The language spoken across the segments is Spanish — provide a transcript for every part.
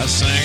guitar. I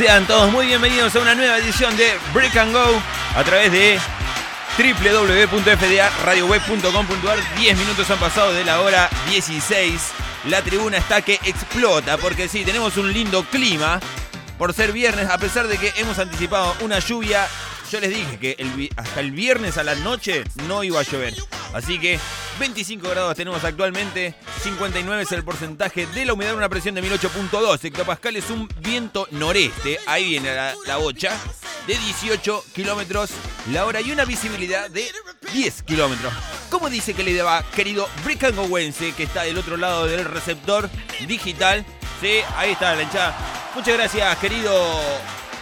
Sean todos muy bienvenidos a una nueva edición de Break and Go a través de www.fdaradioweb.com.ar 10 minutos han pasado de la hora 16. La tribuna está que explota porque sí, tenemos un lindo clima por ser viernes, a pesar de que hemos anticipado una lluvia. Yo les dije que hasta el viernes a la noche no iba a llover. Así que 25 grados tenemos actualmente, 59 es el porcentaje de la humedad, una presión de 1008.2 hectopascales, un viento noreste, ahí viene la, la bocha, de 18 kilómetros la hora y una visibilidad de 10 kilómetros. ¿Cómo dice que le va, querido Bricangowense, que está del otro lado del receptor digital? Sí, ahí está la hinchada. Muchas gracias, querido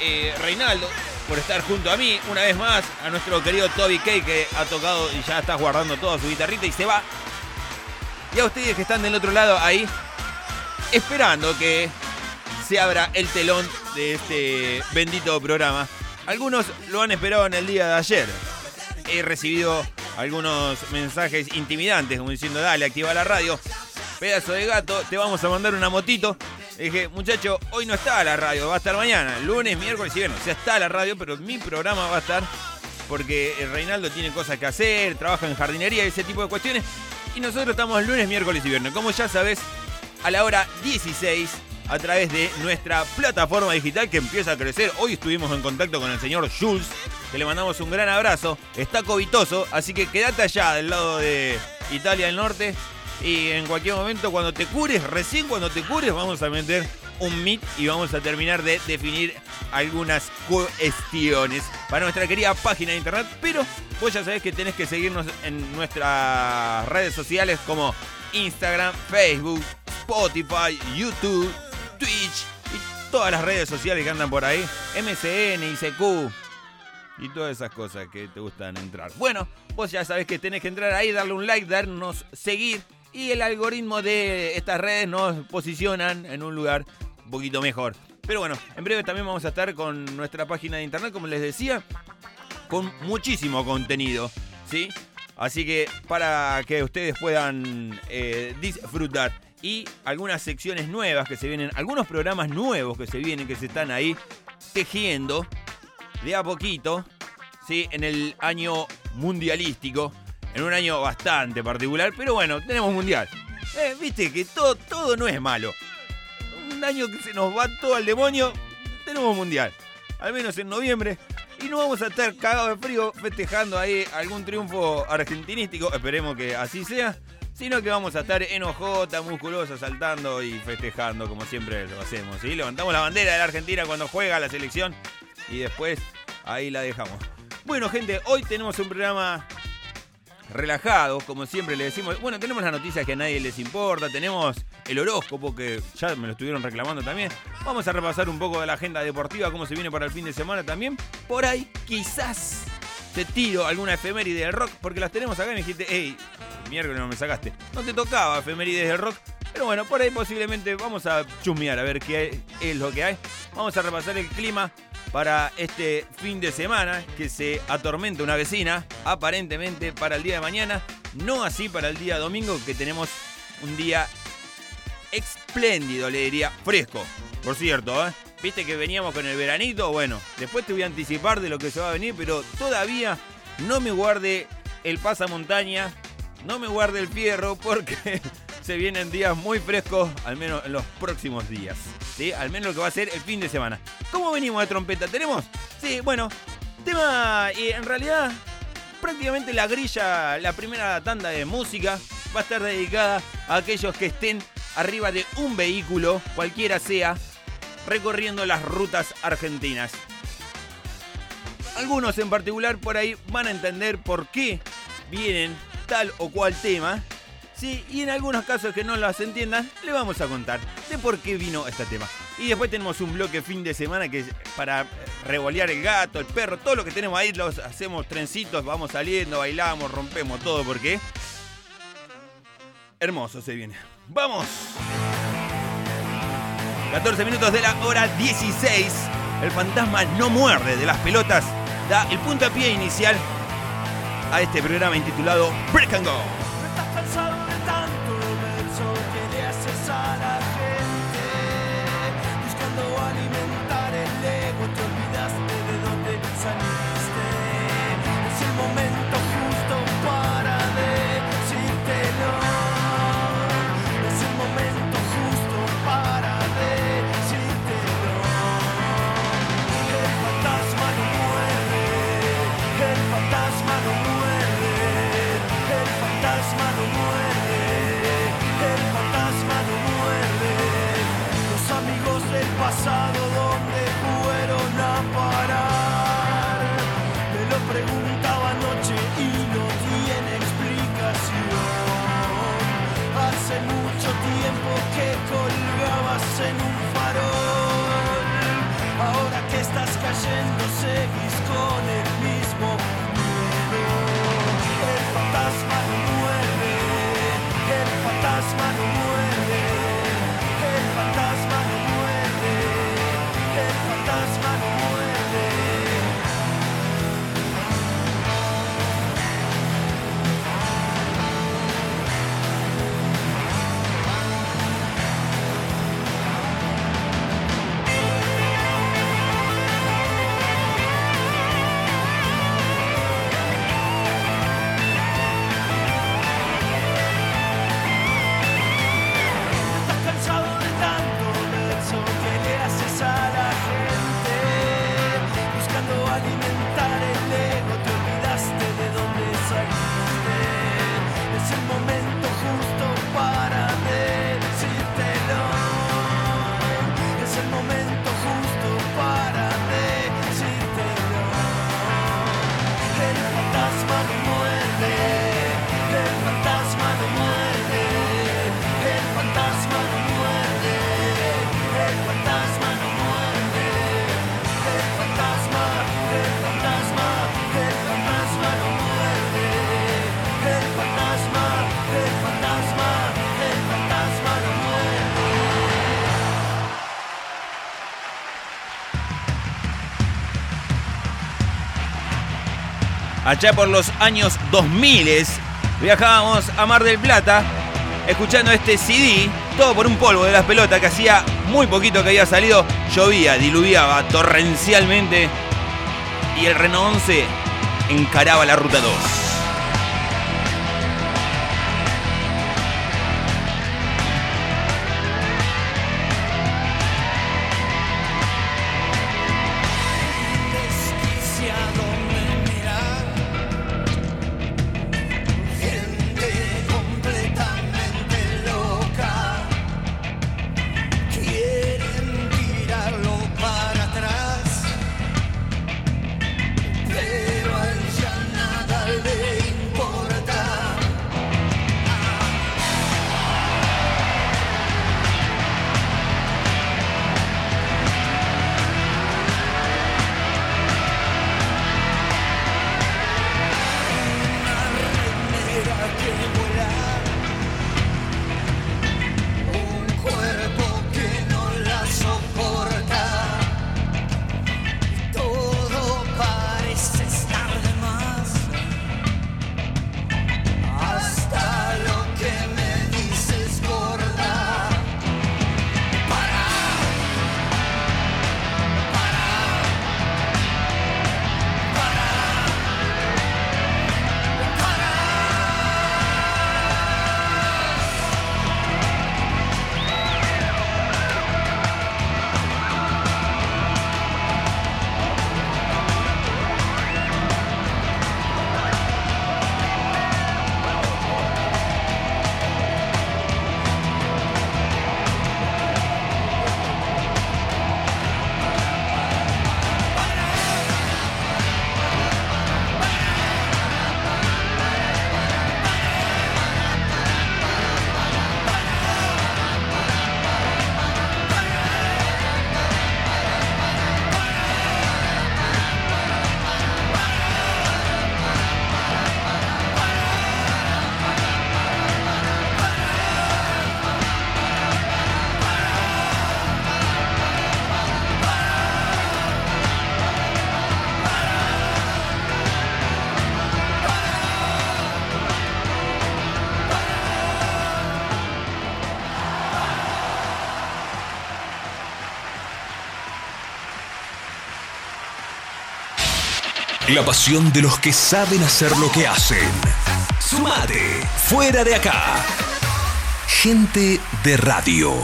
eh, Reinaldo, por estar junto a mí una vez más. A nuestro querido Toby Kay, que ha tocado y ya está guardando toda su guitarrita y se va. Y a ustedes que están del otro lado ahí, esperando que se abra el telón de este bendito programa. Algunos lo han esperado en el día de ayer. He recibido algunos mensajes intimidantes, como diciendo, dale, activa la radio. Pedazo de gato, te vamos a mandar una motito. Dije, muchacho, hoy no está la radio, va a estar mañana, lunes, miércoles y viernes. O sea, está la radio, pero mi programa va a estar porque Reinaldo tiene cosas que hacer, trabaja en jardinería y ese tipo de cuestiones. Y nosotros estamos lunes, miércoles y viernes. Como ya sabes, a la hora 16 a través de nuestra plataforma digital que empieza a crecer. Hoy estuvimos en contacto con el señor Jules, que le mandamos un gran abrazo. Está covitoso, así que quédate allá del lado de Italia del Norte, Y en cualquier momento, cuando te cures, recién cuando te cures, vamos a meter un meet y vamos a terminar de definir algunas cuestiones para nuestra querida página de internet. Pero vos ya sabés que tenés que seguirnos en nuestras redes sociales como Instagram, Facebook, Spotify, YouTube, Twitch y todas las redes sociales que andan por ahí. MCN, ICQ y todas esas cosas que te gustan entrar. Bueno, vos ya sabés que tenés que entrar ahí, darle un like, darnos seguir y el algoritmo de estas redes nos posicionan en un lugar un poquito mejor. Pero bueno, en breve también vamos a estar con nuestra página de internet, como les decía, con muchísimo contenido, ¿sí? Así que para que ustedes puedan eh, disfrutar y algunas secciones nuevas que se vienen, algunos programas nuevos que se vienen, que se están ahí tejiendo de a poquito, ¿sí? En el año mundialístico, en un año bastante particular, pero bueno, tenemos mundial. Eh, Viste que todo, todo no es malo. Un año que se nos va todo al demonio, tenemos mundial. Al menos en noviembre. Y no vamos a estar cagados de frío festejando ahí algún triunfo argentinístico, esperemos que así sea, sino que vamos a estar en ojota, musculosa, saltando y festejando como siempre lo hacemos. ¿sí? Levantamos la bandera de la Argentina cuando juega la selección y después ahí la dejamos. Bueno, gente, hoy tenemos un programa relajado, como siempre le decimos. Bueno, tenemos las noticias que a nadie les importa, tenemos el horóscopo que ya me lo estuvieron reclamando también. Vamos a repasar un poco de la agenda deportiva, cómo se viene para el fin de semana también. Por ahí, quizás te tiro alguna efeméride del rock, porque las tenemos acá y me dijiste, hey, miércoles no me sacaste. No te tocaba efemérides del rock. Pero bueno, por ahí posiblemente vamos a chusmear a ver qué es lo que hay. Vamos a repasar el clima para este fin de semana que se atormenta una vecina, aparentemente para el día de mañana, no así para el día domingo que tenemos un día espléndido, le diría, fresco. Por cierto, ¿eh? ¿Viste que veníamos con el veranito? Bueno, después te voy a anticipar de lo que se va a venir, pero todavía no me guarde el pasamontaña, no me guarde el fierro porque se vienen días muy frescos, al menos en los próximos días. ¿sí? Al menos lo que va a ser el fin de semana. ¿Cómo venimos de trompeta? ¿Tenemos? Sí, bueno, tema, y en realidad, prácticamente la grilla, la primera tanda de música, va a estar dedicada a aquellos que estén arriba de un vehículo, cualquiera sea, recorriendo las rutas argentinas. Algunos en particular por ahí van a entender por qué vienen tal o cual tema. Sí, y en algunos casos que no las entiendan, le vamos a contar de por qué vino este tema. Y después tenemos un bloque fin de semana que para revolear el gato, el perro, todo lo que tenemos ahí, los hacemos trencitos, vamos saliendo, bailamos, rompemos todo, porque hermoso se viene. ¡Vamos! 14 minutos de la hora 16. El fantasma no muerde de las pelotas. Da el puntapié inicial a este programa intitulado Break and Go. Pasado, ¿dónde fueron a parar? Me lo preguntaba anoche y no tiene explicación. Hace mucho tiempo que colgabas en un allá por los años 2000 viajábamos a Mar del Plata escuchando este CD, todo por un polvo de las pelotas que hacía muy poquito que había salido, llovía, diluviaba torrencialmente y el Renault 11 encaraba la ruta 2. La pasión de los que saben hacer lo que hacen. Sumate, fuera de acá. Gente de radio.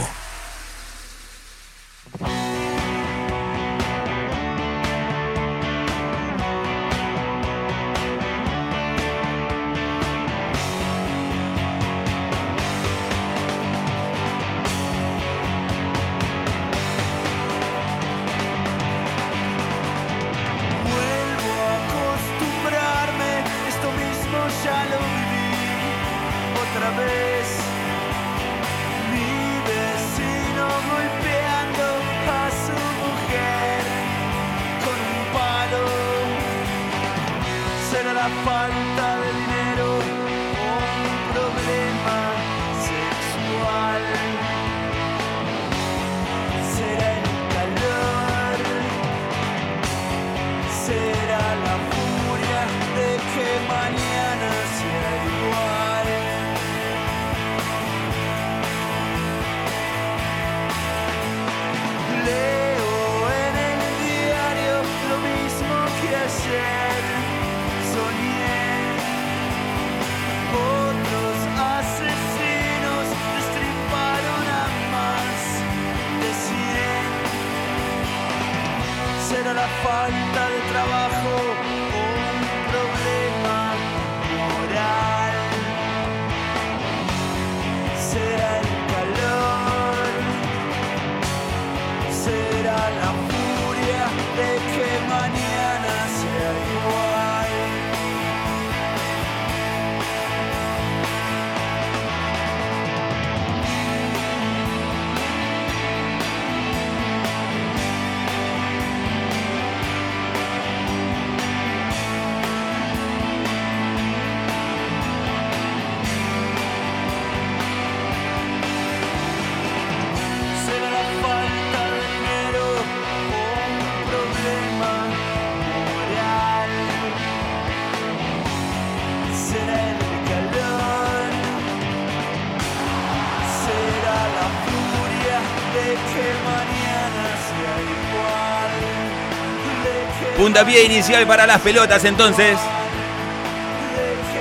Puntapié inicial para las pelotas entonces.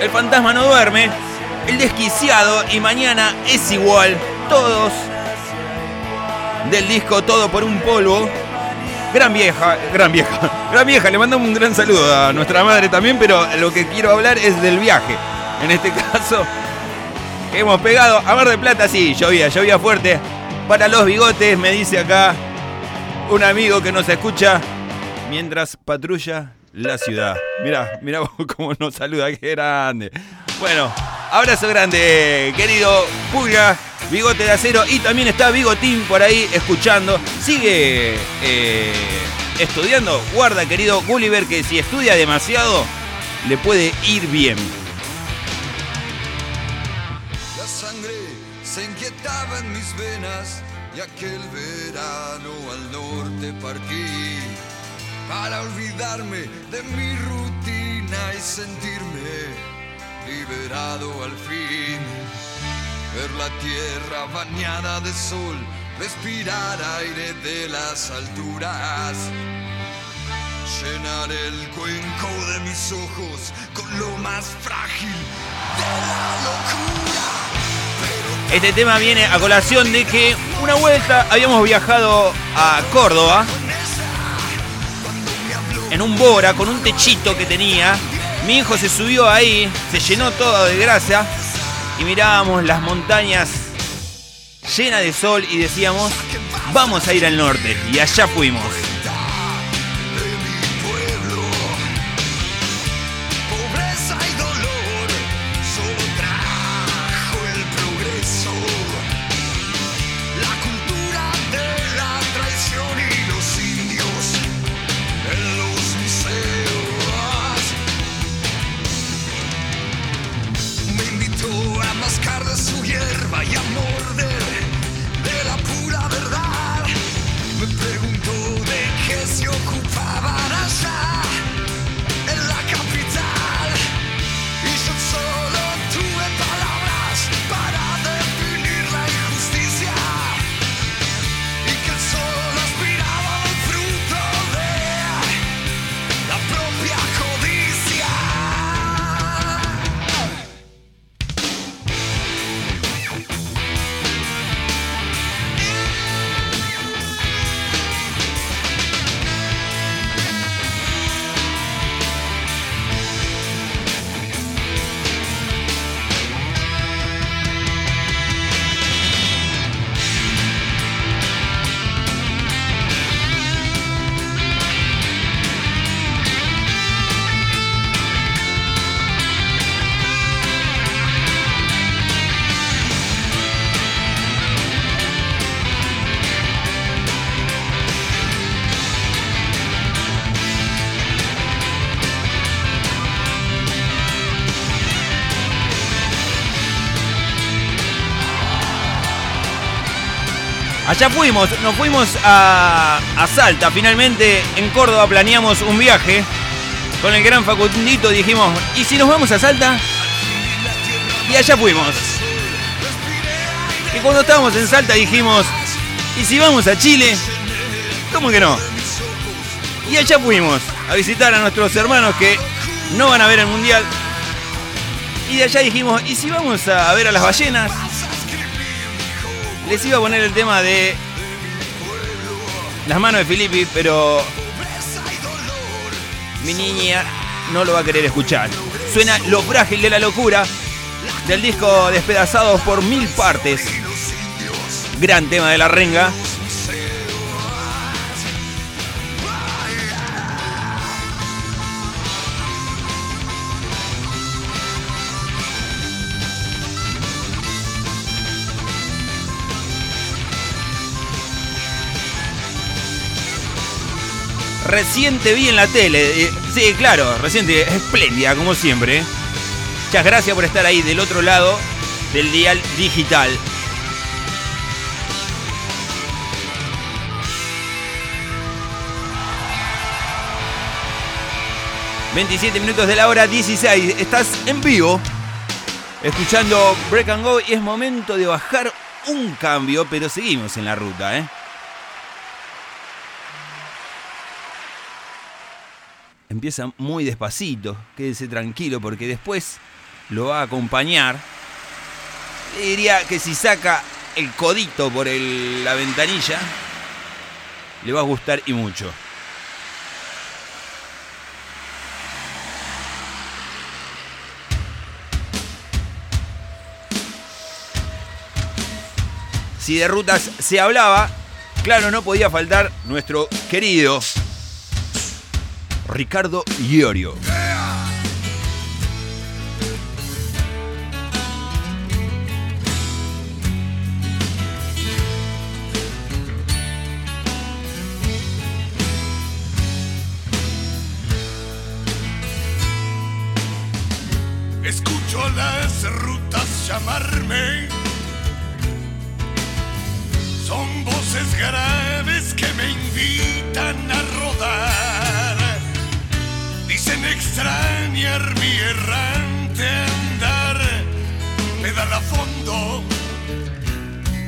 El fantasma no duerme. El desquiciado y mañana es igual. Todos del disco Todo por un polvo. Gran vieja, gran vieja, gran vieja. Le mandamos un gran saludo a nuestra madre también, pero lo que quiero hablar es del viaje. En este caso, hemos pegado a Mar de Plata, sí, llovía, llovía fuerte. Para los bigotes, me dice acá un amigo que nos escucha mientras patrulla la ciudad. Mirá, mirá cómo nos saluda, qué grande. Bueno, abrazo grande, querido Pulga, bigote de acero. Y también está Bigotín por ahí escuchando. Sigue eh, estudiando. Guarda, querido Gulliver, que si estudia demasiado, le puede ir bien. La sangre se inquietaba en mis venas y aquel verano al norte partí para olvidarme de mi rutina y sentirme liberado al fin. Ver la tierra bañada de sol, respirar aire de las alturas. Llenar el cuenco de mis ojos con lo más frágil de la locura. Este tema viene a colación de que una vuelta habíamos viajado a Córdoba en un Bora con un techito que tenía. Mi hijo se subió ahí, se llenó todo de grasa y mirábamos las montañas llenas de sol y decíamos, vamos a ir al norte. Y allá fuimos. Allá fuimos, nos fuimos a, a Salta. Finalmente en Córdoba planeamos un viaje. Con el gran Facundito dijimos, ¿y si nos vamos a Salta? Y allá fuimos. Y cuando estábamos en Salta dijimos, ¿y si vamos a Chile? ¿Cómo que no? Y allá fuimos a visitar a nuestros hermanos que no van a ver el mundial. Y de allá dijimos, ¿y si vamos a ver a las ballenas? Les iba a poner el tema de las manos de Filippi, pero mi niña no lo va a querer escuchar. Suena Lo frágil de la locura del disco Despedazados por mil partes. Gran tema de la renga. Reciente vi en la tele. eh, Sí, claro, reciente, espléndida, como siempre. Muchas gracias por estar ahí del otro lado del dial digital. ...27 minutos de la hora 16... ...estás en vivo... ...escuchando Break and Go... ...y es momento de bajar un cambio, pero seguimos en la ruta, ¿eh? Empieza muy despacito, quédese tranquilo porque después lo va a acompañar. Le diría que si saca el codito por la ventanilla, le va a gustar y mucho. Si de rutas se hablaba, claro, no podía faltar nuestro querido Ricardo Iorio. Mi errante andar. Pedal a fondo,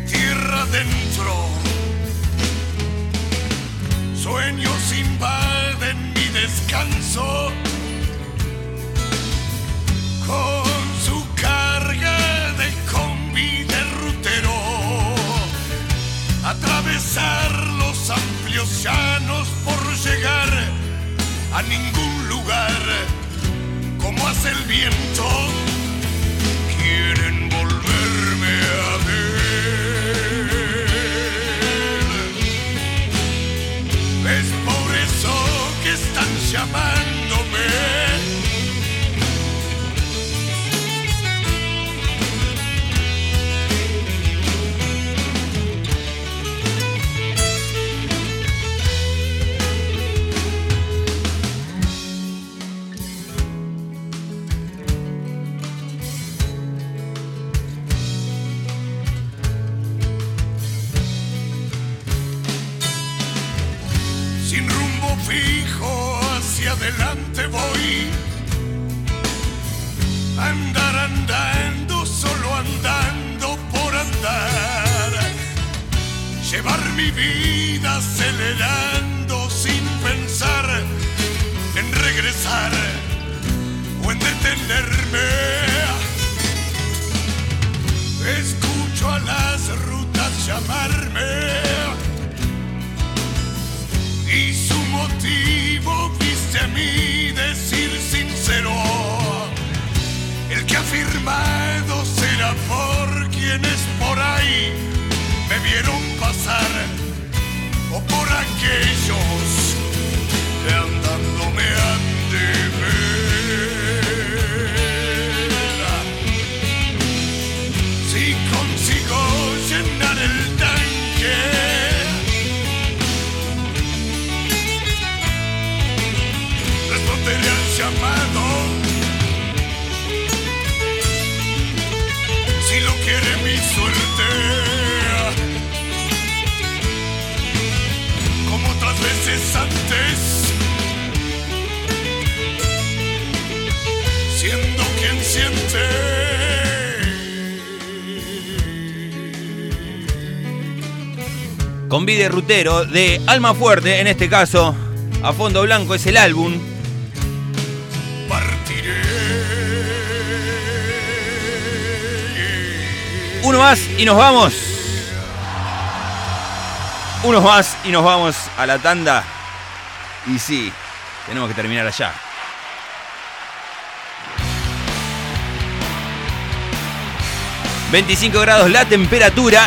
tierra adentro. Sueños invaden mi descanso con su carga de combi de rutero. Atravesar los amplios llanos por llegar a ningún lugar el viento. Quieren volverme a ver. Es por eso que están llamándome. Andar andando, solo andando por andar. Llevar mi vida acelerando sin pensar en regresar o en detenerme. Escucho a las rutas llamarme y su motivo viste a mí firmado será por quienes por ahí me vieron pasar o por aquellos que andando me han de ver Con Vide Rutero de Alma Fuerte, en este caso, a fondo blanco es el álbum. Partiré. Uno más y nos vamos. Uno más y nos vamos a la tanda. Y sí, tenemos que terminar allá. ...25 grados la temperatura...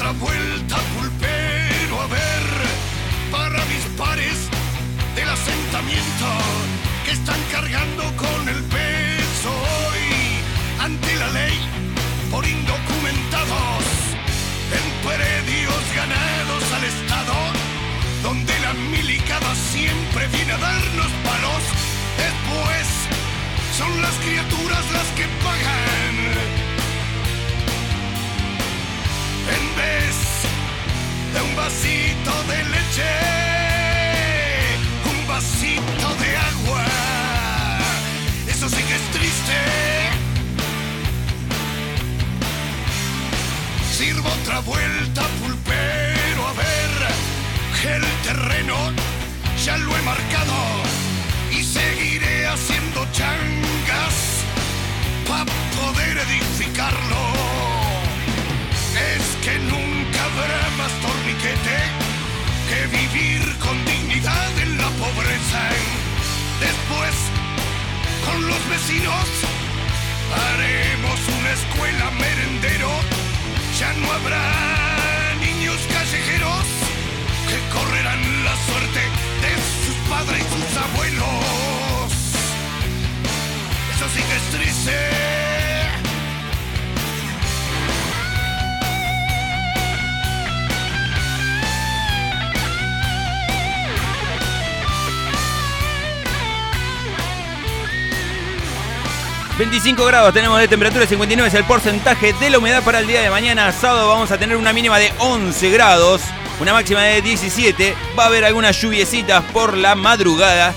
otra vuelta pulpero a ver para mis pares del asentamiento que están cargando con el peso hoy ante la ley por indocumentados en predios ganados al Estado donde la milicada siempre viene a darnos palos. Después son las criaturas las que pagan en vez de un vasito de leche, un vasito de agua. Eso sí que es triste. Sirvo otra vuelta, pulpero, a ver, el terreno ya lo he marcado y seguiré haciendo changas para poder edificarlo. Que nunca habrá más torniquete que vivir con dignidad en la pobreza. Después, con los vecinos, haremos una escuela merendero. Ya no habrá niños callejeros que correrán la suerte de sus padres y sus abuelos. Eso sí que es triste. ...25 grados tenemos de temperatura, 59 es el porcentaje de la humedad para el día de mañana. Sábado vamos a tener una mínima de 11 grados, una máxima de 17. Va a haber algunas lluviecitas por la madrugada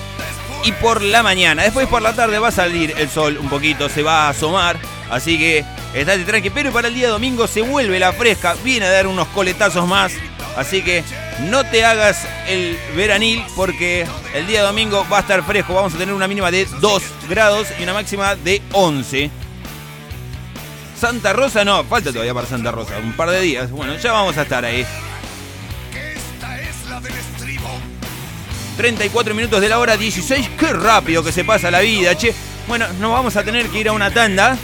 y por la mañana. Después por la tarde va a salir el sol un poquito, se va a asomar. Así que estate tranqui. Pero para el día domingo se vuelve la fresca. Viene a dar unos coletazos más. Así que no te hagas el veranil porque el día domingo va a estar fresco. Vamos a tener una mínima de 2 grados y una máxima de 11. Santa Rosa no, falta todavía para Santa Rosa, un par de días. Bueno, ya vamos a estar ahí. Esta es la del estribo. 34 minutos de la hora 16. Qué rápido que se pasa la vida, che. Bueno, nos vamos a tener que ir a una tanda.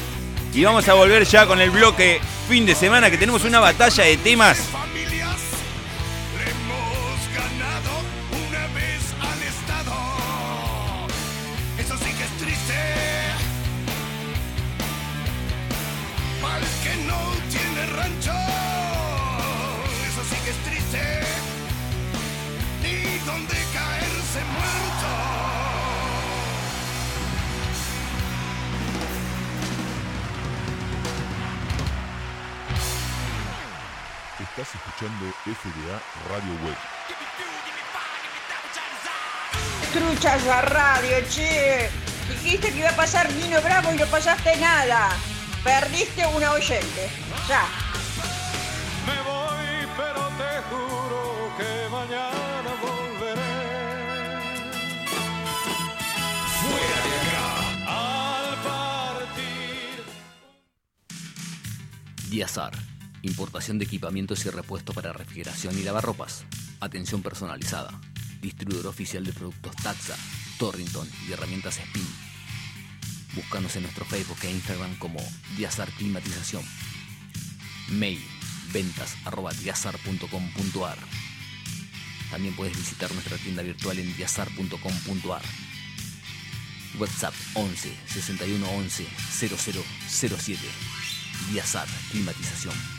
Y vamos a volver ya con el bloque fin de semana que tenemos una batalla de temas. Estás escuchando FDA Radio Web. Truchas la radio, che. Dijiste que iba a pasar Nino Bravo y no pasaste nada. Perdiste una oyente. Ya. Me voy, pero te juro que mañana volveré. Fuera de acá. Al partir. Diazar. Importación de equipamientos y repuestos para refrigeración y lavarropas. Atención personalizada. Distribuidor oficial de productos Taxa, Torrington y herramientas Spin. Búscanos en nuestro Facebook e Instagram como Diazar Climatización. Mail ventas arroba diazar.com.ar. También puedes visitar nuestra tienda virtual en diazar.com.ar. WhatsApp 11 61 11 0007. Diazar Climatización.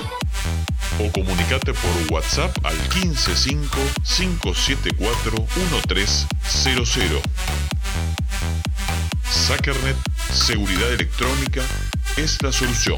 o comunicate por WhatsApp al 155-574-1300. Sackernet Seguridad Electrónica es la solución.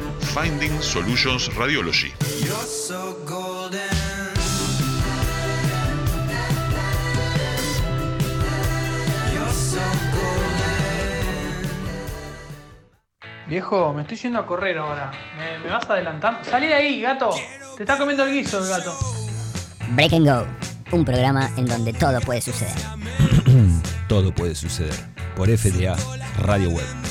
Finding Solutions Radiology. Viejo, me estoy yendo a correr ahora. ¿Me, me vas adelantando? Salí de ahí, gato. Te está comiendo el guiso el gato. Break and Go, un programa en donde todo puede suceder. Todo puede suceder. Por FDA, Radio Web.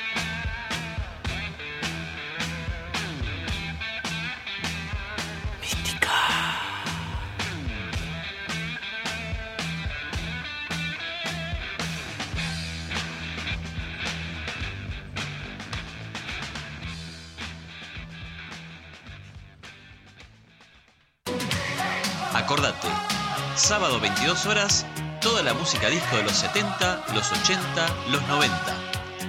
Acordate, sábado 22 horas, toda la música disco de los 70, los 80, los 90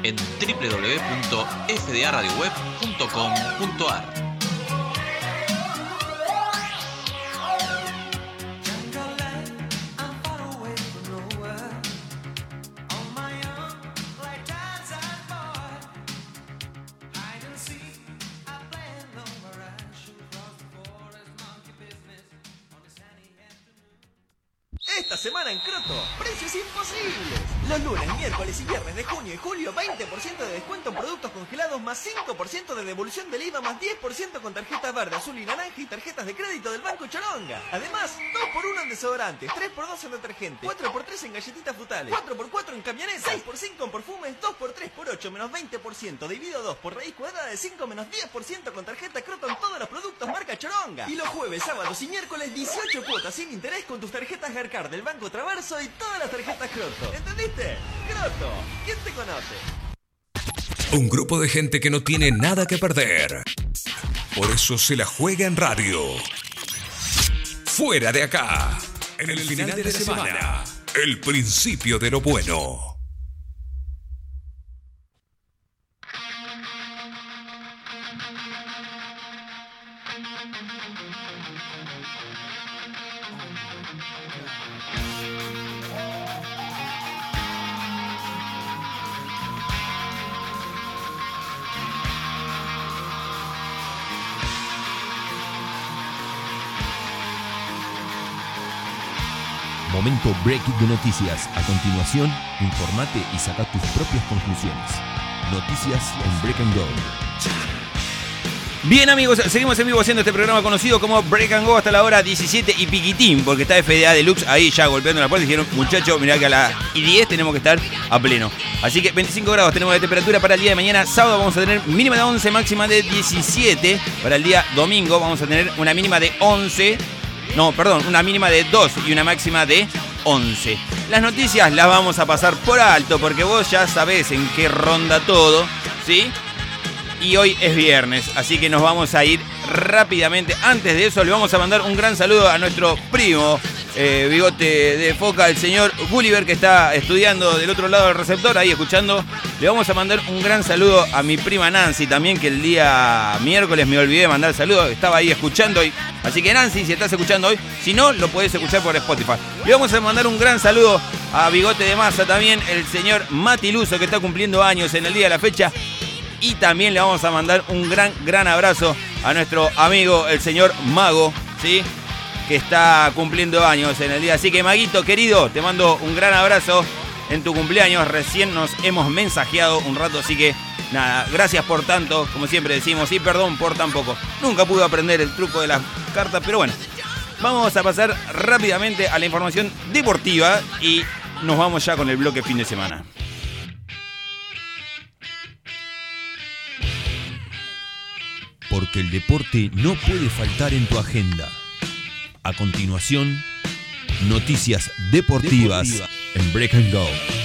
en www.fdaradioweb.com.ar. más 10% con tarjetas verde, azul y naranja y tarjetas de crédito del Banco Choronga. Además, 2x1 en desodorantes, 3x2 en detergente, 4x3 en galletitas frutales, 4x4 en camionetas, 6x5 en perfumes, 2x3 por 8 menos 20%, dividido 2 por raíz cuadrada de 5 menos 10% con tarjeta Croto en todos los productos marca Choronga. Y los jueves, sábados y miércoles 18 cuotas sin interés con tus tarjetas Garcar del Banco Traverso y todas las tarjetas Croto. ¿Entendiste? Croto, ¿quién te conoce? Un grupo de gente que no tiene nada que perder. Por eso se la juega en radio. Fuera de acá. En el final de la semana. El principio de lo bueno. Momento break de noticias. A continuación, informate y saca tus propias conclusiones. Noticias en Break and Go. Bien amigos, seguimos en vivo haciendo este programa conocido como Break and Go hasta la hora 17 y piquitín, porque está FDA Deluxe ahí ya golpeando la puerta y dijeron, muchachos, mirá que a las y 10 tenemos que estar a pleno. Así que 25 grados tenemos de temperatura para el día de mañana, sábado vamos a tener mínima de 11, máxima de 17. Para el día domingo vamos a tener una mínima de 11, no, perdón, una mínima de 2 y una máxima de 11. Las noticias las vamos a pasar por alto porque vos ya sabés en qué ronda todo, ¿sí? Y hoy es viernes, así que nos vamos a ir rápidamente. Antes de eso, le vamos a mandar un gran saludo a nuestro primo, eh, bigote de foca, el señor Gulliver, que está estudiando del otro lado del receptor, ahí escuchando. Le vamos a mandar un gran saludo a mi prima Nancy también, que el día miércoles me olvidé de mandar saludos, estaba ahí escuchando hoy. Así que Nancy, si estás escuchando hoy, si no, lo podés escuchar por Spotify. Le vamos a mandar un gran saludo a Bigote de Masa también, el señor Mati Luso, que está cumpliendo años en el día de la fecha. Y también le vamos a mandar un gran, gran abrazo a nuestro amigo el señor Mago, ¿sí? Que está cumpliendo años en el día. Así que Maguito, querido, te mando un gran abrazo en tu cumpleaños. Recién nos hemos mensajeado un rato, así que nada, gracias por tanto, como siempre decimos, y perdón por tan poco. Nunca pude aprender el truco de las cartas, pero bueno. Vamos a pasar rápidamente a la información deportiva y nos vamos ya con el bloque fin de semana. Porque el deporte no puede faltar en tu agenda. A continuación, noticias deportivas en Break and Go.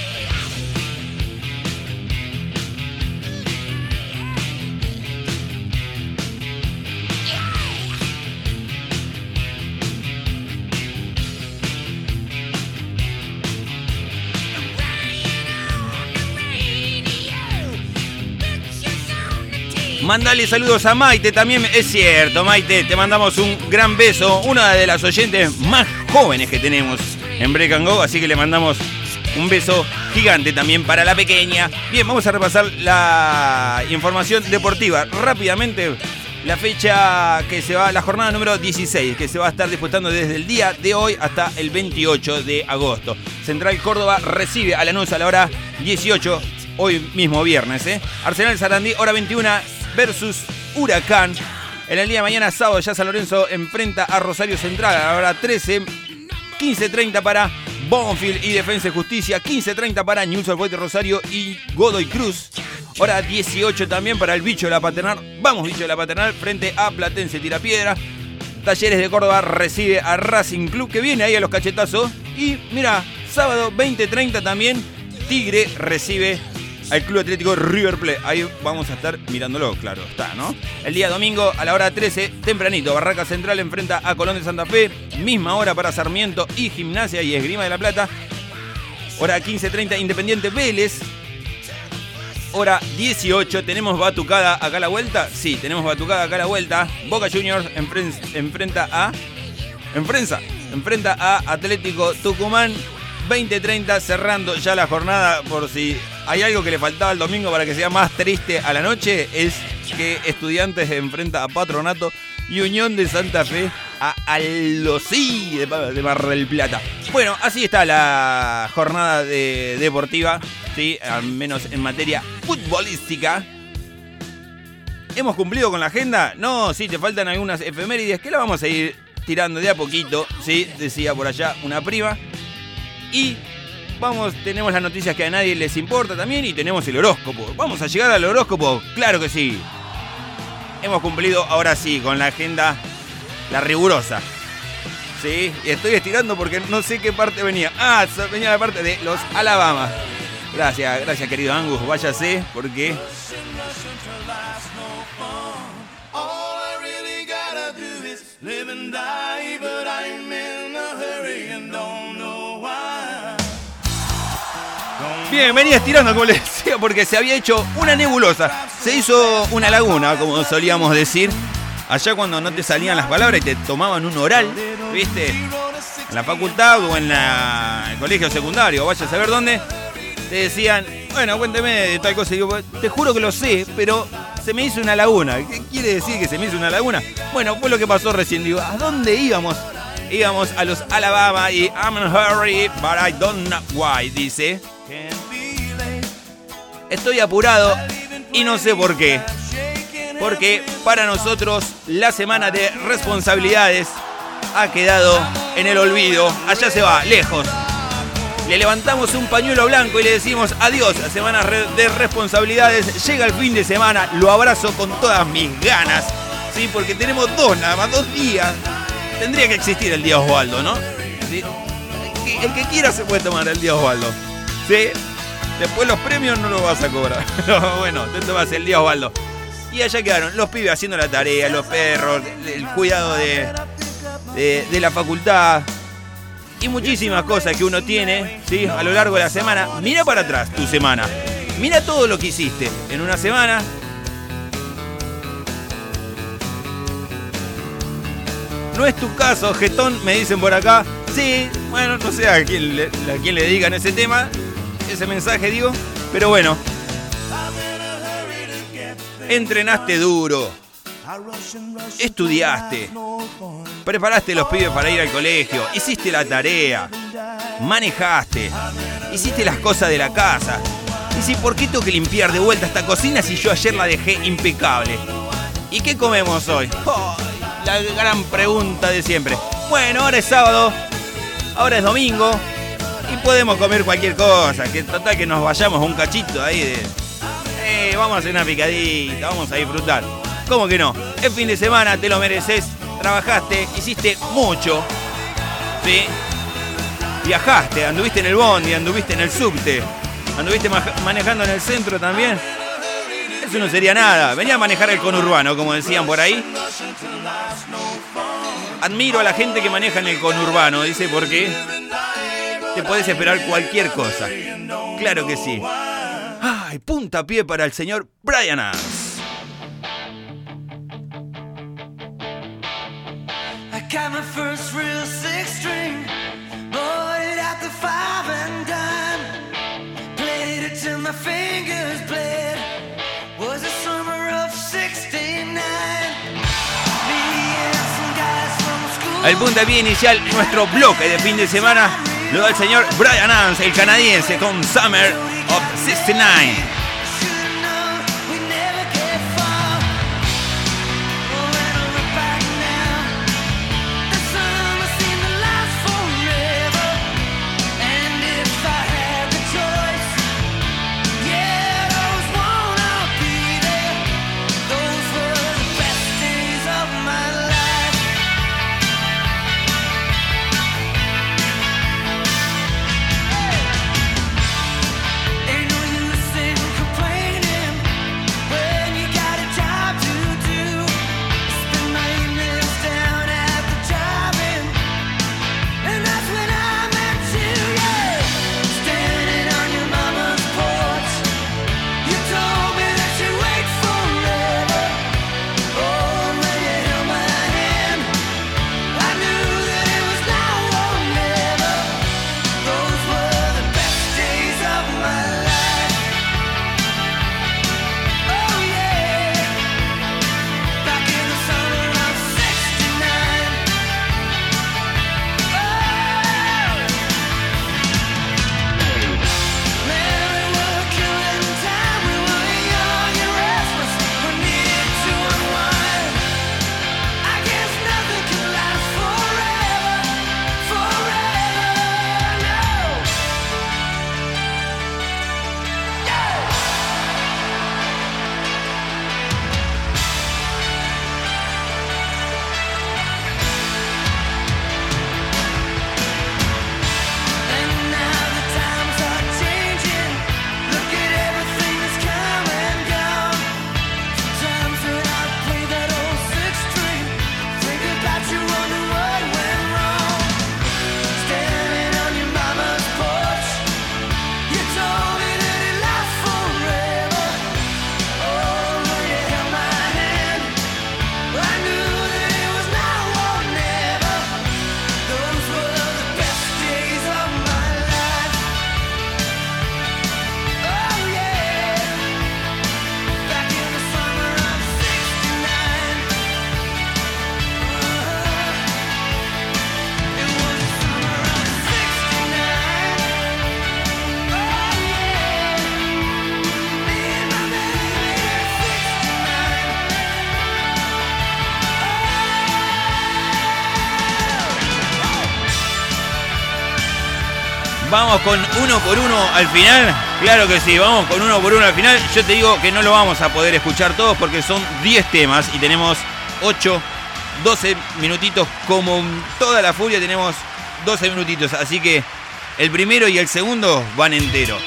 Mandale saludos a Maite también. Es cierto, Maite, te mandamos un gran beso. Una de las oyentes más jóvenes que tenemos en Break and Go, así que le mandamos un beso gigante también para la pequeña. Bien, vamos a repasar la información deportiva rápidamente. La fecha que se va, la jornada número 16, que se va a estar disputando desde el día de hoy hasta el 28 de agosto. Central Córdoba recibe a Lanús a la hora 18, hoy mismo viernes. ¿eh? Arsenal Sarandí, hora 21 versus Huracán. En el día de mañana, sábado, ya San Lorenzo enfrenta a Rosario Central a la hora 13. 15.30 para Bonfield y Defensa y Justicia. 15.30 para News Old Boys Rosario y Godoy Cruz. Hora 18 también para el bicho de la paternal. Vamos, bicho de la paternal, frente a Platense Tirapiedra. Talleres de Córdoba recibe a Racing Club que viene ahí a los cachetazos. Y mira, sábado 20.30 también Tigre recibe al Club Atlético River Plate. Ahí vamos a estar mirándolo, claro, está, ¿no? El día domingo a la hora 13, tempranito, Barraca Central enfrenta a Colón de Santa Fe. Misma hora para Sarmiento y Gimnasia y Esgrima de la Plata. Hora 15.30, Independiente Vélez. Hora 18, ¿tenemos batucada acá a la vuelta? Sí, tenemos batucada acá a la vuelta. Boca Juniors enfren- enfrenta a... Enfrenta, enfrenta a Atlético Tucumán. 20.30 cerrando ya la jornada por si hay algo que le faltaba el domingo para que sea más triste a la noche es que Estudiantes enfrenta a Patronato y Unión de Santa Fe a Alosí de, Mar del Plata. Bueno, así está la jornada de- deportiva, ¿sí? al menos en materia futbolística. ¿Hemos cumplido con la agenda? No, sí, te faltan algunas efemérides que la vamos a ir tirando de a poquito, ¿sí? Decía por allá una prima. Y vamos, tenemos las noticias que a nadie les importa también y tenemos el horóscopo. ¿Vamos a llegar al horóscopo? Claro que sí. Hemos cumplido ahora sí con la agenda, la rigurosa. Sí, y estoy estirando porque no sé qué parte venía. Ah, venía la parte de los Alabama. Gracias, gracias querido Angus. Váyase porque Bien, venía estirando, como les decía, porque se había hecho una nebulosa. Se hizo una laguna, como solíamos decir. Allá cuando no te salían las palabras y te tomaban un oral, ¿viste? En la facultad o en el colegio secundario, vaya a saber dónde. Te decían, bueno, cuénteme de tal cosa. Y digo, te juro que lo sé, pero se me hizo una laguna. ¿Qué quiere decir que se me hizo una laguna? Bueno, fue lo que pasó recién. Digo, ¿a dónde íbamos? Íbamos a los Alabama y I'm in a hurry, but I don't know why, dice. Estoy apurado y no sé por qué. Porque para nosotros la semana de responsabilidades ha quedado en el olvido. Allá se va, lejos. Le levantamos un pañuelo blanco y le decimos adiós a semana de responsabilidades. Llega el fin de semana, lo abrazo con todas mis ganas. Sí, porque tenemos dos nada más, dos días. Tendría que existir el día Osvaldo, ¿no? El que quiera se puede tomar el día Osvaldo. Sí. Después los premios no los vas a cobrar. Bueno, te tomas el día Osvaldo. Y allá quedaron los pibes haciendo la tarea, los perros, el cuidado de, de, la facultad y muchísimas cosas que uno tiene ¿sí? a lo largo de la semana. Mira para atrás tu semana. Mira todo lo que hiciste en una semana. No es tu caso, Getón, me dicen por acá. Sí, bueno, no sé a quién le, a quién le ese tema, ese mensaje digo. Pero bueno, entrenaste duro. estudiaste, preparaste los pibes para ir al colegio, hiciste la tarea, manejaste, hiciste las cosas de la casa. Y si, ¿por qué tengo que limpiar de vuelta esta cocina si yo ayer la dejé impecable? ¿Y qué comemos hoy? Oh, la gran pregunta de siempre. Bueno, ahora es sábado, ahora es domingo y podemos comer cualquier cosa. Que total que nos vayamos un cachito ahí de. Eh, vamos a hacer una picadita, vamos a disfrutar. ¿Cómo que no? Es fin de semana, te lo mereces. Trabajaste, hiciste mucho. ¿Sí? Viajaste, anduviste en el bondi, anduviste en el subte, anduviste ma- manejando en el centro también. Eso no sería nada. Venía a manejar el conurbano, como decían por ahí. Admiro a la gente que maneja en el conurbano, dice, porque te puedes esperar cualquier cosa. Claro que sí. Ay, puntapié para el señor Brian Adams. I got my first real six string, bought it at the five and dime. Played it till my fingers bled. Was the summer of '69. Me and some guys from school. El puntapié inicial, nuestro bloque de fin de semana, da el señor Brian Adams, el canadiense, con Summer of 69. Con uno por uno al final. Claro que sí, vamos con uno por uno al final. Yo te digo que no lo vamos a poder escuchar todos porque son 10 temas y tenemos 8, 12 minutitos. Como toda la furia tenemos 12 minutitos. Así que el primero y el segundo van entero.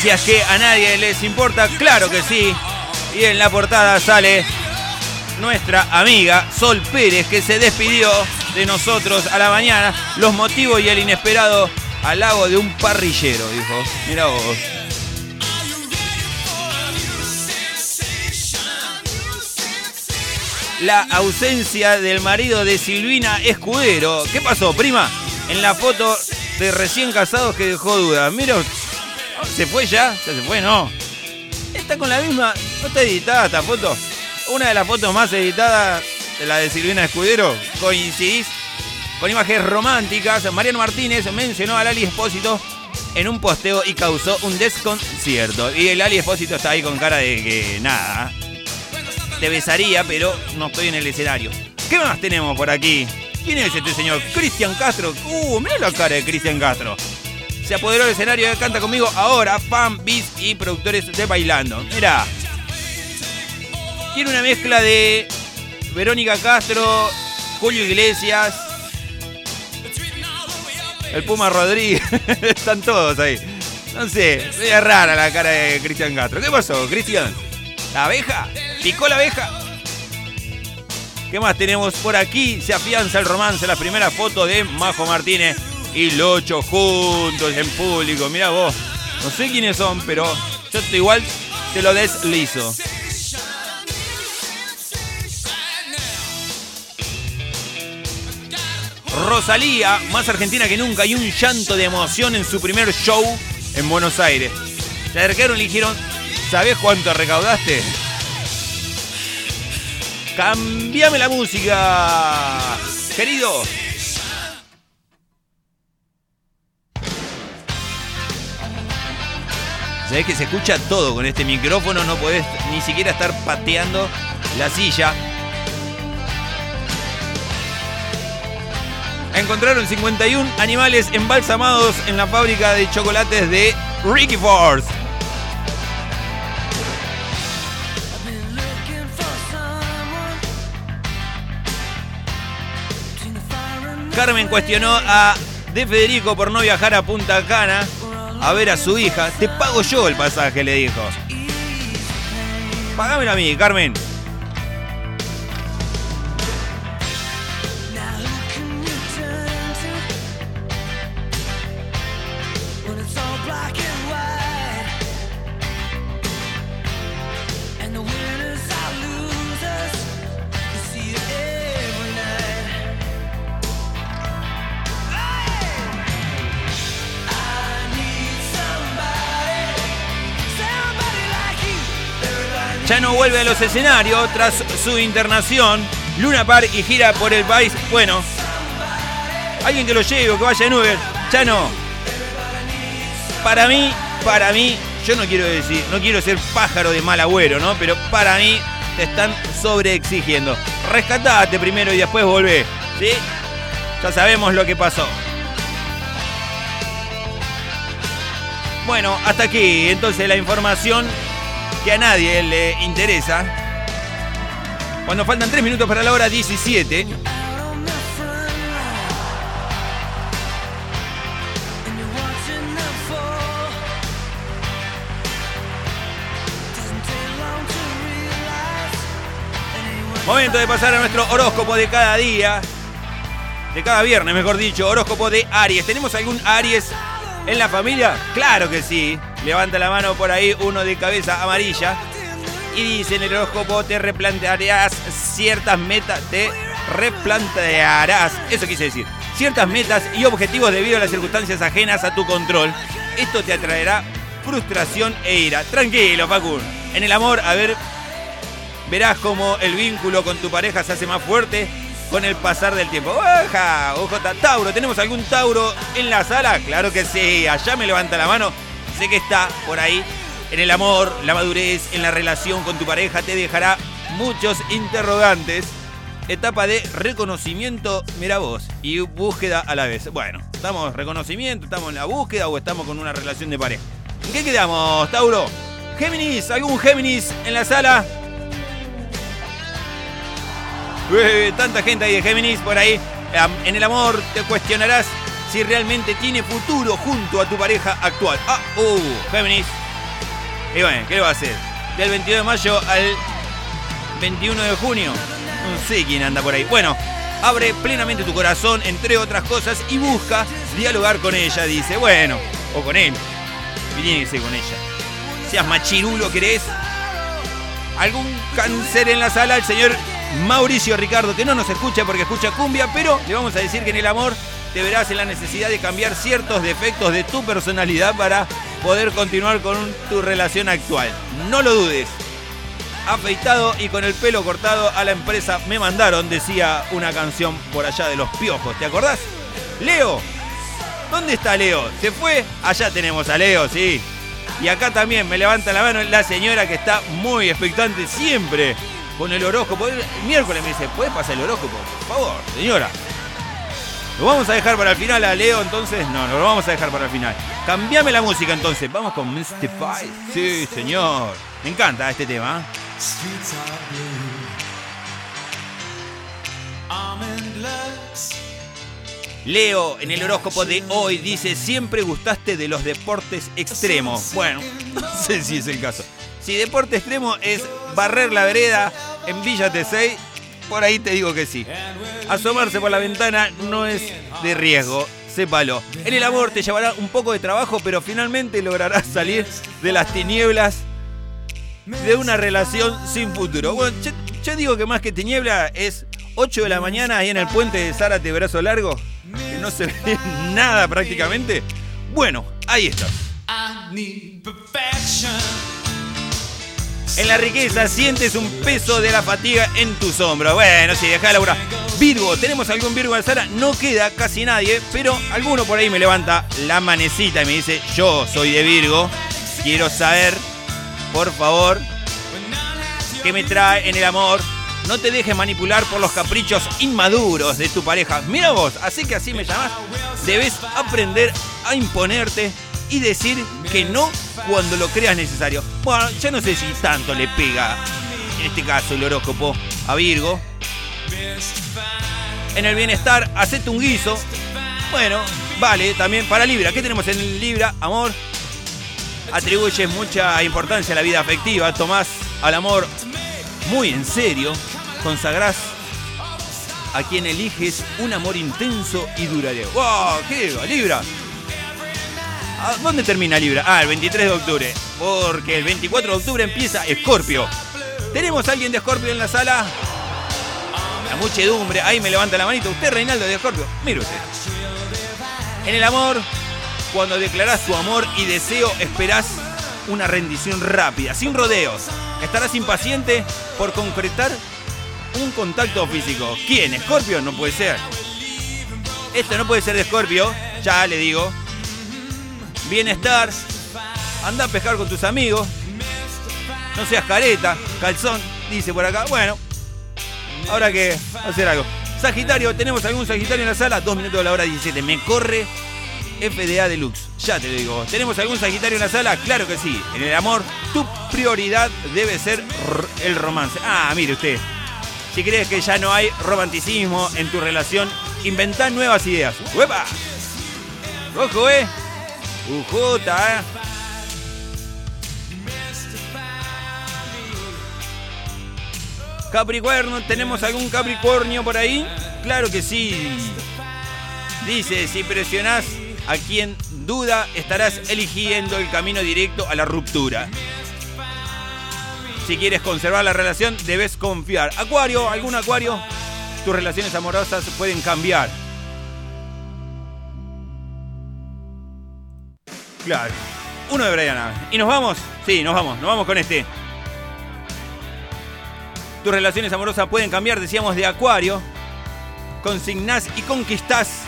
Que a nadie les importa, claro que sí. Y en la portada sale nuestra amiga Sol Pérez que se despidió de nosotros a la mañana. Los motivos y el inesperado halago de un parrillero, dijo. Mira vos. La ausencia del marido de Silvina Escudero. ¿Qué pasó, prima? En la foto de recién casados que dejó dudas. Mira, ¿se fue ya? ¿Ya se fue? No. Está con la misma. ¿No está editada esta foto? Una de las fotos más editadas de la de Silvina Escudero. Coincidís con imágenes románticas. Mariano Martínez mencionó a Lali Espósito en un posteo y causó un desconcierto. Y el Lali Espósito está ahí con cara de que nada. Te besaría, pero no estoy en el escenario. ¿Qué más tenemos por aquí? ¿Quién es este señor? Cristian Castro. Uh, la cara de Cristian Castro. Se apoderó del escenario, canta conmigo ahora, fan, bis y productores de Bailando. Mira. Tiene una mezcla de Verónica Castro, Julio Iglesias, el Puma Rodríguez. Están todos ahí. No sé, es rara la cara de Cristian Castro. ¿Qué pasó, Cristian? ¿La abeja? ¿Picó la abeja? ¿Qué más tenemos por aquí? Se afianza el romance, la primera foto de Majo Martínez y Locho juntos en público. Mira vos, no sé quiénes son, pero yo te igual te lo deslizo. Rosalía, más argentina que nunca, y un llanto de emoción en su primer show en Buenos Aires. Se acercaron y dijeron, ¿sabés cuánto recaudaste? Cambiame la música, querido. Sabés que se escucha todo con este micrófono, no podés ni siquiera estar pateando la silla. Encontraron 51 animales embalsamados en la fábrica de chocolates de Ricky Force. Carmen cuestionó a De Federico por no viajar a Punta Cana a ver a su hija. Te pago yo el pasaje, le dijo. Pagámelo a mí, Carmen. Vuelve a los escenarios tras su internación. Luna Park y gira por el país. Bueno, alguien que lo lleve o que vaya en Uber. Ya no. Para mí, para mí, yo no quiero decir, no quiero ser pájaro de mal agüero, ¿no? Pero para mí te están sobreexigiendo. Rescatate primero y después volvé. ¿Sí? Ya sabemos lo que pasó. Bueno, hasta aquí entonces la información que a nadie le interesa. Cuando faltan 3 minutos para la hora 17. Momento de pasar a nuestro horóscopo de cada día. De cada viernes, mejor dicho. Horóscopo de Aries. ¿Tenemos algún Aries en la familia? Claro que sí. Levanta la mano por ahí uno de cabeza amarilla. Y dice en el horóscopo te replantearás ciertas metas. Te replantearás. Eso quise decir. Ciertas metas y objetivos debido a las circunstancias ajenas a tu control. Esto te atraerá frustración e ira. Tranquilo, Facu. En el amor, a ver, verás cómo el vínculo con tu pareja se hace más fuerte con el pasar del tiempo. ¡Oja! ¡Ojo! Tauro, ¿tenemos algún Tauro en la sala? Claro que sí, allá me levanta la mano. Sé que está por ahí. En el amor, la madurez, en la relación con tu pareja te dejará muchos interrogantes. Etapa de reconocimiento, mira vos, y búsqueda a la vez. Bueno, ¿estamos reconocimiento, estamos en la búsqueda o estamos con una relación de pareja? ¿En qué quedamos, Tauro? Géminis, ¿algún Géminis en la sala? Tanta gente ahí de Géminis por ahí. En el amor te cuestionarás si realmente tiene futuro junto a tu pareja actual. Ah, uh, Géminis. Y bueno, ¿qué le va a hacer? Del 22 de mayo al 21 de junio. No sé quién anda por ahí. Bueno, abre plenamente tu corazón, entre otras cosas, y busca dialogar con ella, dice. Bueno, o con él. ¿Qué tiene que ser con ella? Seas machirulo, ¿querés? Algún cáncer en la sala, el señor Mauricio Ricardo, que no nos escucha porque escucha cumbia, pero le vamos a decir que en el amor te verás en la necesidad de cambiar ciertos defectos de tu personalidad para poder continuar con tu relación actual. No lo dudes. Afeitado y con el pelo cortado a la empresa me mandaron, decía una canción por allá de los piojos. ¿Te acordás? Leo. ¿Dónde está Leo? ¿Se fue? Allá tenemos a Leo, sí. Y acá también me levanta la mano la señora que está muy expectante siempre con el horóscopo. El miércoles me dice, ¿puedes pasar el horóscopo? Por favor, señora. ¿Lo vamos a dejar para el final a Leo entonces? No, no lo vamos a dejar para el final. Cambiame la música entonces. Vamos con Mystify. Sí, señor. Me encanta este tema. Endless. Leo, en el horóscopo de hoy, dice, siempre gustaste de los deportes extremos. Bueno, no sé si es el caso. Si deporte extremo es barrer la vereda en Villa T6, por ahí te digo que sí. Asomarse por la ventana no es de riesgo, sépalo. En el amor te llevará un poco de trabajo, pero finalmente lograrás salir de las tinieblas de una relación sin futuro. Bueno, yo, digo que más que tiniebla es 8 de la mañana ahí en el puente de Zárate, brazo largo, que no se ve nada prácticamente. Bueno, ahí está. I need perfection. En la riqueza sientes un peso de la fatiga en tus hombros. Bueno, sí, deja de laburar. Virgo, ¿tenemos algún Virgo en la sala? No queda casi nadie, pero alguno por ahí me levanta la manecita y me dice, yo soy de Virgo, quiero saber, por favor, qué me trae en el amor. No te dejes manipular por los caprichos inmaduros de tu pareja. Mira vos, así que así me llamas. Debes aprender a imponerte y decir que no cuando lo creas necesario. Bueno, ya no sé si tanto le pega, en este caso, el horóscopo a Virgo. En el bienestar, hacete un guiso. Bueno, vale, también para Libra. ¿Qué tenemos en Libra? Amor. Atribuyes mucha importancia a la vida afectiva. Tomás al amor muy en serio. Consagrás a quien eliges un amor intenso y duradero. ¡Wow! ¿Qué? Libra. ¿A ¿Dónde termina Libra? Ah, el 23 de octubre. Porque el 24 de octubre empieza Escorpio. ¿Tenemos a alguien de Escorpio en la sala? La muchedumbre. Ahí me levanta la manito. ¿Usted, Reinaldo, de Escorpio? Mire usted. En el amor, cuando declarás tu amor y deseo, esperás una rendición rápida, sin rodeos. Estarás impaciente por concretar un contacto físico. ¿Quién? ¿Escorpio? No puede ser. Esto no puede ser de Escorpio, ya le digo. Bienestar. Anda a pescar con tus amigos. No seas careta, calzón, dice por acá. Bueno, habrá que hacer algo. Sagitario, ¿tenemos algún Sagitario en la sala? Dos minutos de la hora 17. Me corre FDA Deluxe. Ya te lo digo. ¿Tenemos algún Sagitario en la sala? Claro que sí. En el amor, tu prioridad debe ser el romance. Ah, mire usted. Si crees que ya no hay romanticismo en tu relación, inventá nuevas ideas. ¡Huepa! Ojo, eh. Ujota, eh. Capricornio, ¿tenemos algún Capricornio por ahí? Claro que sí. Dice, si presionás a quien duda, estarás eligiendo el camino directo a la ruptura. Si quieres conservar la relación, debes confiar. Acuario, algún acuario, tus relaciones amorosas pueden cambiar. Claro. Uno de Brian Adams. ¿Y nos vamos? Sí, nos vamos. Nos vamos con este. Tus relaciones amorosas pueden cambiar, decíamos, de acuario. Consignás y conquistás.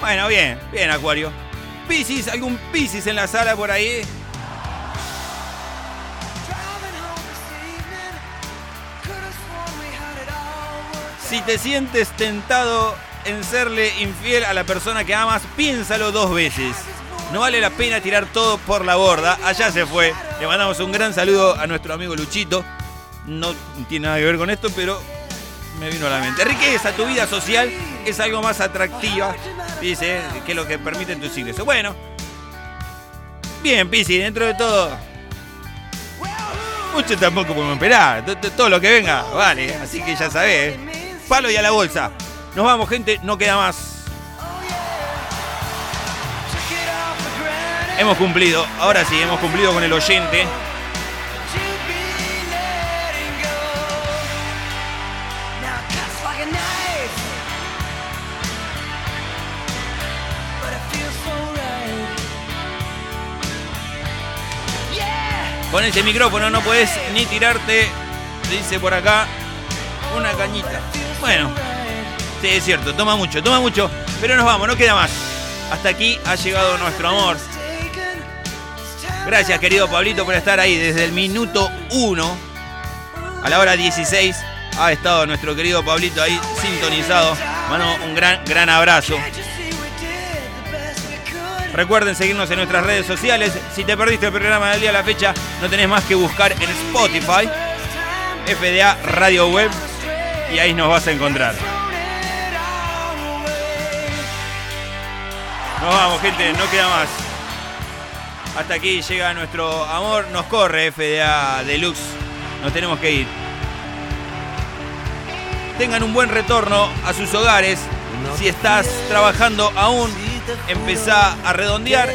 Bueno, bien, bien, acuario. Piscis, algún Piscis en la sala por ahí. Si te sientes tentado en serle infiel a la persona que amas, piénsalo dos veces. No vale la pena tirar todo por la borda. Allá se fue. Le mandamos un gran saludo a nuestro amigo Luchito. No tiene nada que ver con esto, pero me vino a la mente. Riqueza, tu vida social es algo más atractiva, dice, que lo que permiten tus ingresos. Bueno, bien, Pisi, dentro de todo. Mucho tampoco podemos esperar. Todo lo que venga, vale. Así que ya sabés. Palo y a la bolsa. Nos vamos, gente. No queda más. Hemos cumplido. Ahora sí, hemos cumplido con el oyente. Con ese micrófono no podés ni tirarte, dice por acá, una cañita. Bueno, es cierto, toma mucho, toma mucho, pero nos vamos, no queda más. Hasta aquí ha llegado nuestro amor. Gracias, querido Pablito, por estar ahí desde el minuto 1 a la hora 16. Ha estado nuestro querido Pablito ahí sintonizado. Mano, un gran, gran abrazo. Recuerden seguirnos en nuestras redes sociales. Si te perdiste el programa del día a la fecha, no tenés más que buscar en Spotify, FDA Radio Web, y ahí nos vas a encontrar. Nos vamos, gente, no queda más. Hasta aquí llega nuestro amor. Nos corre FDA Deluxe. Nos tenemos que ir. Tengan un buen retorno a sus hogares. Si estás trabajando aún, empezá a redondear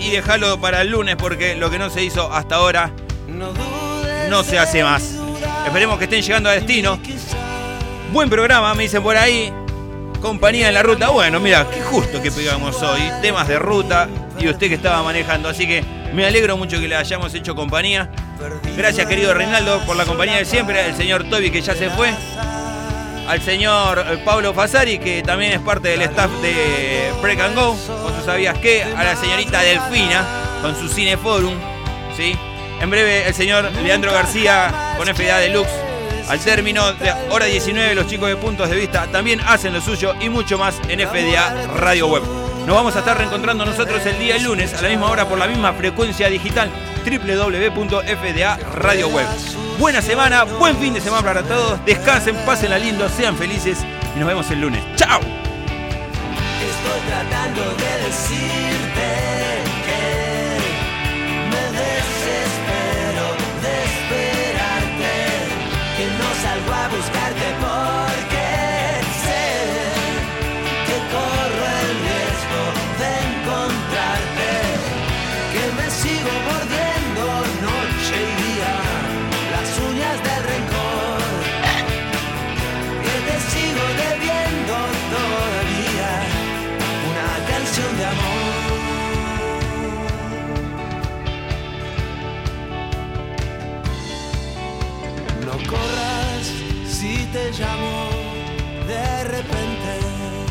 y déjalo para el lunes porque lo que no se hizo hasta ahora no se hace más. Esperemos que estén llegando a destino. Buen programa, me dicen por ahí. Compañía en la ruta. Bueno, mira, qué justo que pegamos hoy. Temas de ruta y usted que estaba manejando. Así que me alegro mucho que le hayamos hecho compañía. Gracias, querido Reinaldo, por la compañía de siempre. El señor Toby, que ya se fue. Al señor eh, Pablo Fasari, que también es parte del staff de Break and Go. Con tú sabías que. A la señorita Delfina, con su Cineforum. ¿sí? En breve, el señor Leandro García, con FDA Deluxe. Al término de hora 19, los chicos de Puntos de Vista también hacen lo suyo y mucho más en FDA Radio Web. Nos vamos a estar reencontrando nosotros el día lunes a la misma hora por la misma frecuencia digital www.fda Radio Web. Buena semana, buen fin de semana para todos. Descansen, pásenla lindo, sean felices y nos vemos el lunes. ¡Chao! Estoy tratando de decirte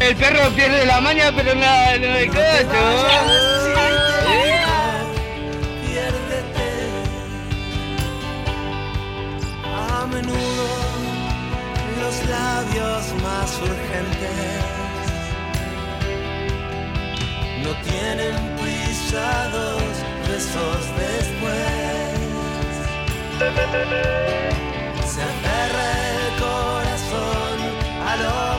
El perro pierde la maña, pero no, no hay Piérdete. A menudo los labios más urgentes no tienen pisados besos después. Se aferra el corazón a lo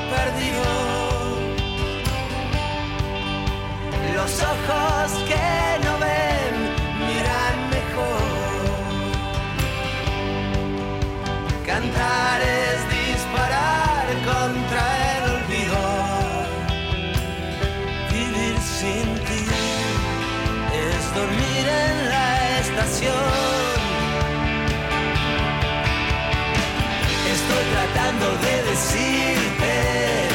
Los ojos que no ven miran mejor. Cantar es disparar contra el olvido. Vivir sin ti es dormir en la estación. Estoy tratando de decirte